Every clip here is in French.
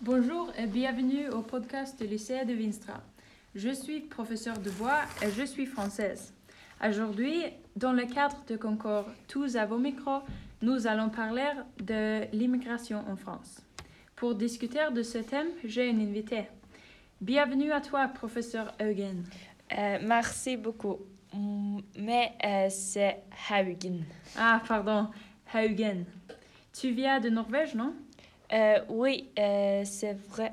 Bonjour et bienvenue au podcast du lycée de Vinstra. Je suis professeur de voix et je suis française. Aujourd'hui, dans le cadre de concours Tous à vos micros, nous allons parler de l'immigration en France. Pour discuter de ce thème, j'ai une invitée. Bienvenue à toi, professeur Eugen. Euh, merci beaucoup. Mais euh, c'est Haugen. Ah, pardon, Haugen. Tu viens de Norvège, non? Euh, oui, c'est vrai.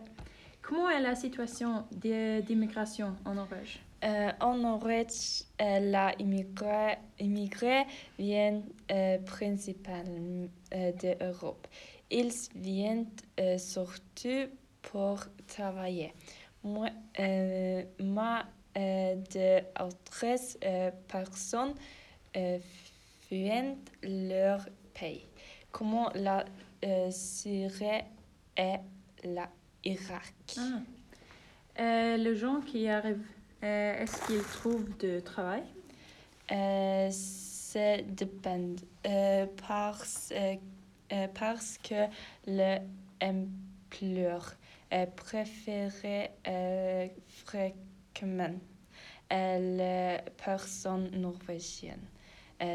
Comment est la situation d'immigration en Norvège? Euh, en Norvège, euh, la immigré, immigrés viennent euh, principalement euh, d'Europe. Ils viennent surtout pour travailler. Moi, euh, moi euh, de autres euh, personnes fuient leur pays. Comment la Syrie et l'Irak. Les gens qui arrivent, euh, est-ce qu'ils trouvent du travail? Euh, dépend euh, parce, euh, parce que l'employeur euh, fréquemment les personnes norvégiennes.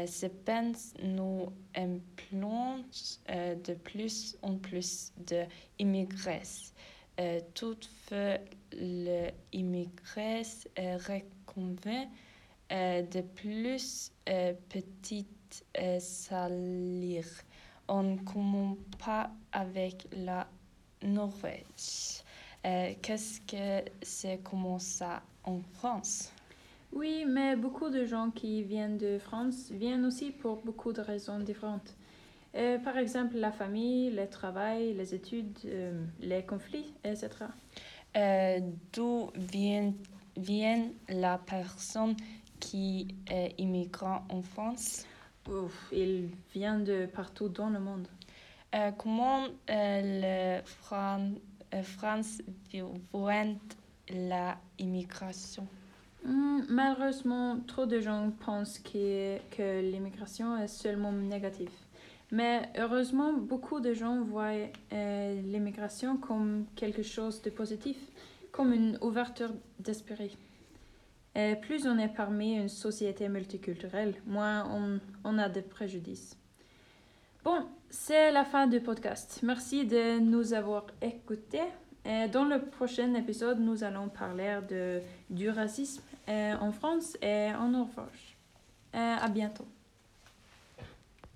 Cependant, nous employons de plus en plus d'immigrés. Euh, toutefois, les immigrés euh, reconnaissent euh, de plus euh, petites euh, salaires. On ne commence pas avec la Norvège. Qu'est-ce que c'est comme ça en France? Oui, mais beaucoup de gens qui viennent de France viennent aussi pour beaucoup de raisons différentes. Euh, par exemple, la famille, le travail, les études, euh, les conflits, etc. Euh, D'où vient, vient la personne qui est immigrant en France? Ouf, ils viennent de partout dans le monde. Euh, comment euh, le Fran euh, France voit la immigration? Hmm, malheureusement, trop de gens pensent que, que l'immigration est seulement négative. Mais heureusement, beaucoup de gens voient euh, l'immigration comme quelque chose de positif, comme une ouverture d'esprit. Plus on est parmi une société multiculturelle, moins on, a de préjudices. Bon, c'est la fin du podcast. Merci de nous avoir écoutés. Dans le prochain épisode, nous allons parler de, du racisme euh, en France et en Norvège. À bientôt.